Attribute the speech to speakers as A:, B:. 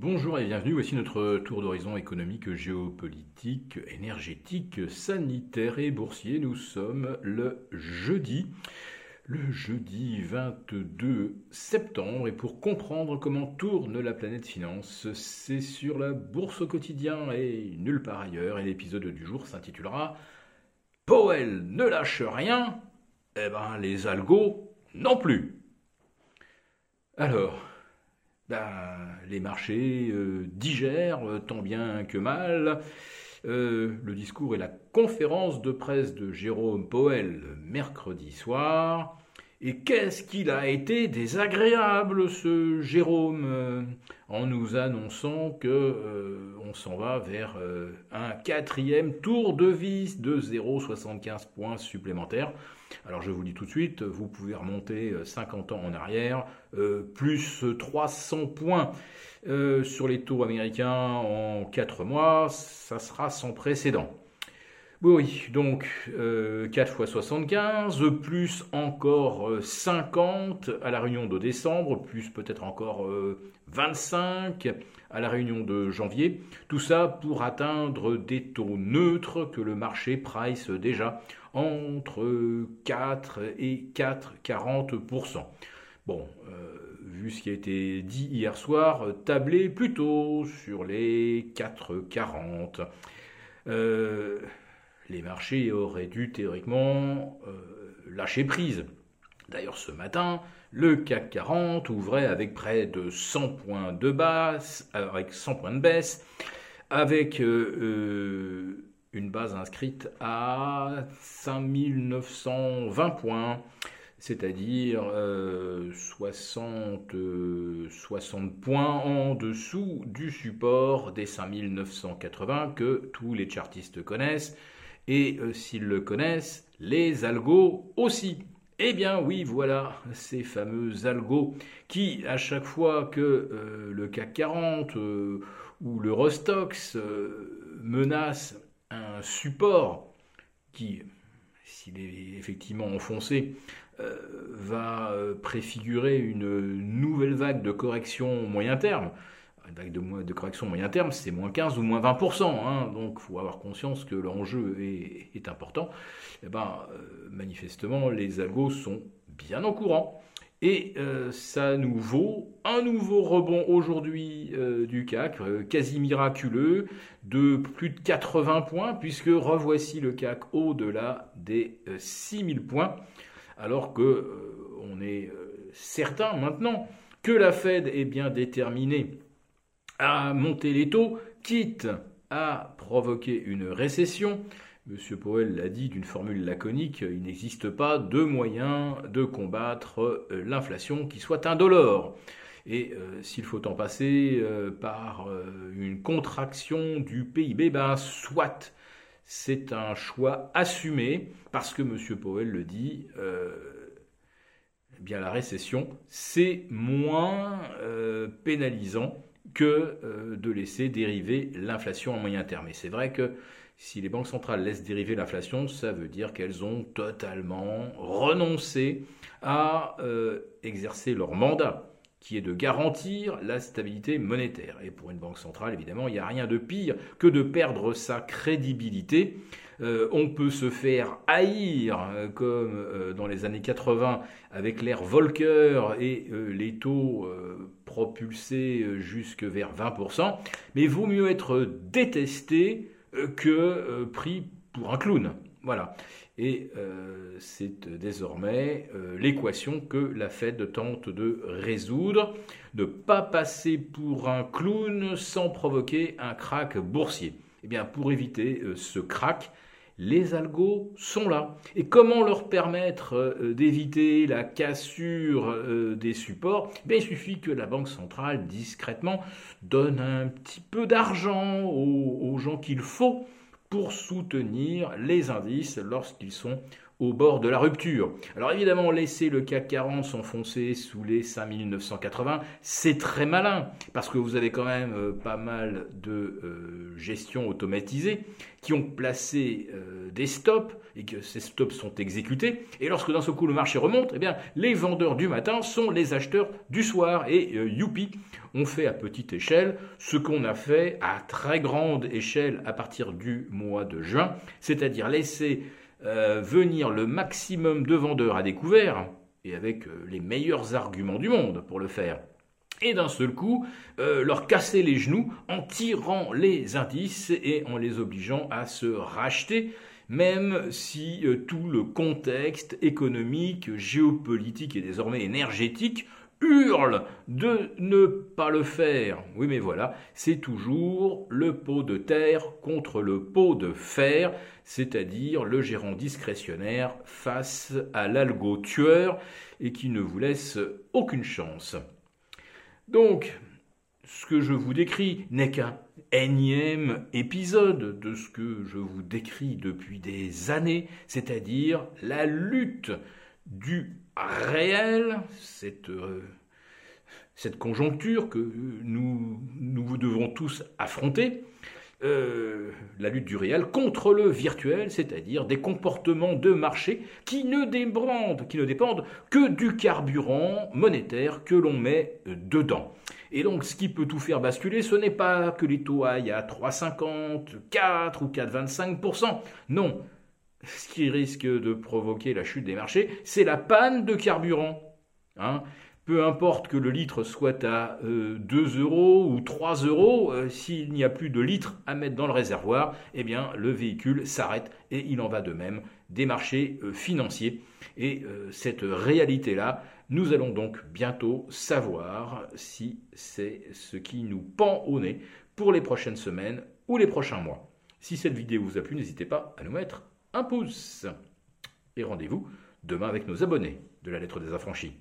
A: Bonjour et bienvenue, voici notre tour d'horizon économique, géopolitique, énergétique, sanitaire et boursier. Nous sommes le jeudi, le jeudi 22 septembre et pour comprendre comment tourne la planète finance, c'est sur la bourse au quotidien et nulle part ailleurs et l'épisode du jour s'intitulera Powell ne lâche rien, eh ben les algos non plus. Alors, ben, les marchés euh, digèrent euh, tant bien que mal. Euh, le discours et la conférence de presse de Jérôme Powell mercredi soir. Et qu'est-ce qu'il a été désagréable ce Jérôme en nous annonçant que on s'en va vers un quatrième tour de vis de 0,75 points supplémentaires. Alors je vous dis tout de suite, vous pouvez remonter 50 ans en arrière, plus 300 points euh, sur les taux américains en 4 mois, ça sera sans précédent. Oui, donc 4 euh, fois 75, plus encore 50 euh, à la réunion de décembre, plus peut-être encore 25 à la réunion de janvier. Tout ça pour atteindre des taux neutres que le marché price déjà entre 4 et 4,40%. Bon, vu ce qui a été dit hier soir, tablé plutôt sur les 4,40. Euh, les marchés auraient dû théoriquement euh, lâcher prise. D'ailleurs, ce matin, le CAC 40 ouvrait avec près de 100 points de basse, avec 100 points de baisse, avec euh, une base inscrite à 5920 points c'est-à-dire 60, euh, 60 euh, points en dessous du support des 5980 que tous les chartistes connaissent, et euh, s'ils le connaissent, les algos aussi. Eh bien oui, voilà ces fameux algos qui, à chaque fois que le CAC 40 ou le Rostox menacent un support qui, s'il est effectivement enfoncé, euh, va euh, préfigurer une nouvelle vague de correction moyen terme. Une vague de, correction moyen terme, c'est moins 15 ou moins 20%. Hein, donc il faut avoir conscience que l'enjeu est, important. Et eh ben, euh, manifestement, les algos sont bien au courant. Et ça nous vaut un nouveau rebond aujourd'hui du CAC, quasi miraculeux, de plus de 80 points, puisque revoici le CAC au-delà des 6000 points alors que euh, on est euh, certain maintenant que la Fed est bien déterminée à monter les taux, quitte à provoquer une récession. Monsieur Powell l'a dit d'une formule laconique, il n'existe pas de moyen de combattre euh, l'inflation qui soit indolore. Et s'il faut en passer par une contraction du PIB, ben soit c'est un choix assumé parce que M. Powell le dit. Euh, eh bien, la récession, c'est moins euh, pénalisant que euh, de laisser dériver l'inflation en moyen terme. Et c'est vrai que si les banques centrales laissent dériver l'inflation, ça veut dire qu'elles ont totalement renoncé à exercer leur mandat qui est de garantir la stabilité monétaire. Et pour une banque centrale, évidemment, il n'y a rien de pire que de perdre sa crédibilité. Euh, on peut se faire haïr, euh, comme euh, dans les années 80, avec l'air Volcker et les taux propulsés jusque vers 20%, mais vaut mieux être détesté que pris pour un clown. Voilà. Et euh, c'est désormais euh, l'équation que la Fed tente de résoudre. Ne pas passer pour un clown sans provoquer un crack boursier. Eh bien, pour éviter euh, ce crack, les algos sont là. Et comment leur permettre d'éviter la cassure des supports? Eh Il suffit que la Banque centrale, discrètement, donne un petit peu d'argent aux gens qu'il faut pour soutenir les indices lorsqu'ils sont au bord de la rupture. Alors évidemment, laisser le CAC 40 s'enfoncer sous les 5980, c'est très malin, parce que vous avez quand même euh, pas mal de euh, gestions automatisées qui ont placé euh, des stops et que ces stops sont exécutés. Et lorsque d'un seul coup le marché remonte, eh bien, les vendeurs du matin sont les acheteurs du soir. Et youpi, on fait à petite échelle ce qu'on a fait à très grande échelle à partir du mois de juin, c'est-à-dire laisser euh, venir le maximum de vendeurs à découvert, et avec euh, les meilleurs arguments du monde pour le faire, et d'un seul coup euh, leur casser les genoux en tirant les indices et en les obligeant à se racheter, même si tout le contexte économique, géopolitique et désormais énergétique hurle de ne pas le faire. Oui, mais voilà, c'est toujours le pot de terre contre le pot de fer, c'est-à-dire le gérant discrétionnaire face à l'algo tueur et qui ne vous laisse aucune chance. Donc, ce que je vous décris n'est qu'un énième épisode de ce que je vous décris depuis des années, c'est-à-dire la lutte du réel, cette, euh, cette conjoncture que nous, nous devons tous affronter, euh, la lutte du réel contre le virtuel, c'est-à-dire des comportements de marché qui ne dépendent, qui ne dépendent que du carburant monétaire que l'on met dedans. Et donc, ce qui peut tout faire basculer, ce n'est pas que les taux aillent à 3,50, 4 ou 4,25%. Non, ce qui risque de provoquer la chute des marchés, c'est la panne de carburant. Hein. peu importe que le litre soit à 2 euh, euros ou 3 euros, euh, s'il n'y a plus de litres à mettre dans le réservoir, eh bien le véhicule s'arrête et il en va de même des marchés euh, financiers. Et cette réalité-là, nous allons donc bientôt savoir si c'est ce qui nous pend au nez pour les prochaines semaines ou les prochains mois. Si cette vidéo vous a plu, n'hésitez pas à nous mettre un pouce. Et rendez-vous demain avec nos abonnés de la lettre des affranchis.